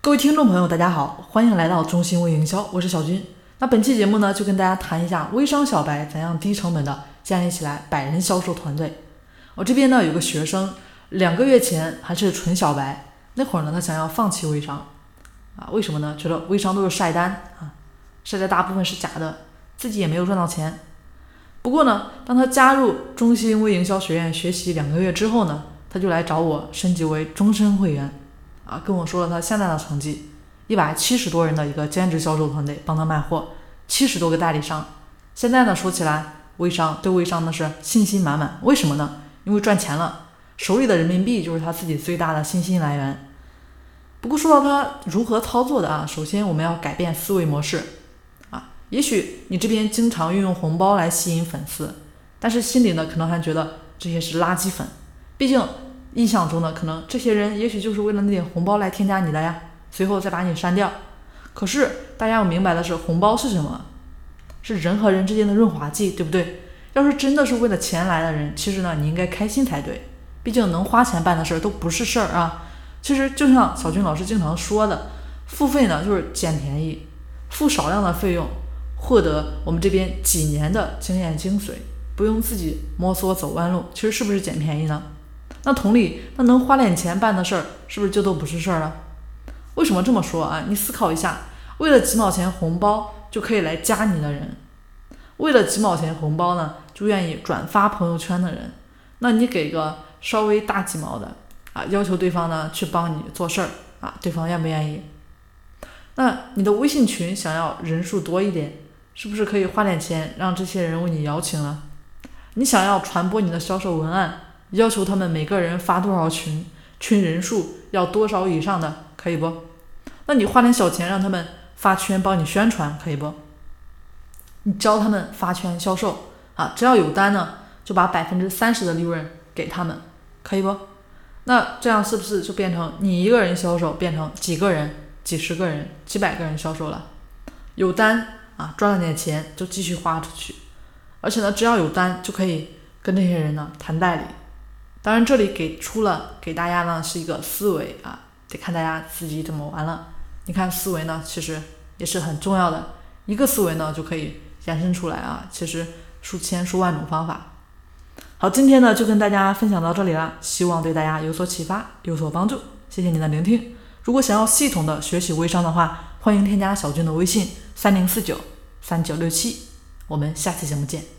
各位听众朋友，大家好，欢迎来到中心微营销，我是小军。那本期节目呢，就跟大家谈一下微商小白怎样低成本的建立起来百人销售团队。我这边呢有个学生，两个月前还是纯小白，那会儿呢他想要放弃微商，啊，为什么呢？觉得微商都是晒单啊，晒的大部分是假的，自己也没有赚到钱。不过呢，当他加入中心微营销学院学习两个月之后呢，他就来找我升级为终身会员。啊，跟我说了他现在的成绩，一百七十多人的一个兼职销售团队帮他卖货，七十多个代理商。现在呢，说起来微商对微商呢是信心满满。为什么呢？因为赚钱了，手里的人民币就是他自己最大的信心来源。不过说到他如何操作的啊，首先我们要改变思维模式啊。也许你这边经常运用红包来吸引粉丝，但是心里呢可能还觉得这些是垃圾粉，毕竟。印象中呢，可能这些人也许就是为了那点红包来添加你的呀，随后再把你删掉。可是大家要明白的是，红包是什么？是人和人之间的润滑剂，对不对？要是真的是为了钱来的人，其实呢，你应该开心才对。毕竟能花钱办的事儿都不是事儿啊。其实就像小军老师经常说的，付费呢就是捡便宜，付少量的费用，获得我们这边几年的经验精髓，不用自己摸索走弯路。其实是不是捡便宜呢？那同理，那能花点钱办的事儿，是不是就都不是事儿了？为什么这么说啊？你思考一下，为了几毛钱红包就可以来加你的人，为了几毛钱红包呢，就愿意转发朋友圈的人，那你给个稍微大几毛的啊，要求对方呢去帮你做事儿啊，对方愿不愿意？那你的微信群想要人数多一点，是不是可以花点钱让这些人为你邀请了？你想要传播你的销售文案？要求他们每个人发多少群，群人数要多少以上的，可以不？那你花点小钱让他们发圈帮你宣传，可以不？你教他们发圈销售啊，只要有单呢，就把百分之三十的利润给他们，可以不？那这样是不是就变成你一个人销售变成几个人、几十个人、几百个人销售了？有单啊，赚了点钱就继续花出去，而且呢，只要有单就可以跟这些人呢谈代理。当然，这里给出了给大家呢是一个思维啊，得看大家自己怎么玩了。你看思维呢，其实也是很重要的，一个思维呢就可以延伸出来啊，其实数千数万种方法。好，今天呢就跟大家分享到这里了，希望对大家有所启发，有所帮助。谢谢您的聆听。如果想要系统的学习微商的话，欢迎添加小军的微信三零四九三九六七，我们下期节目见。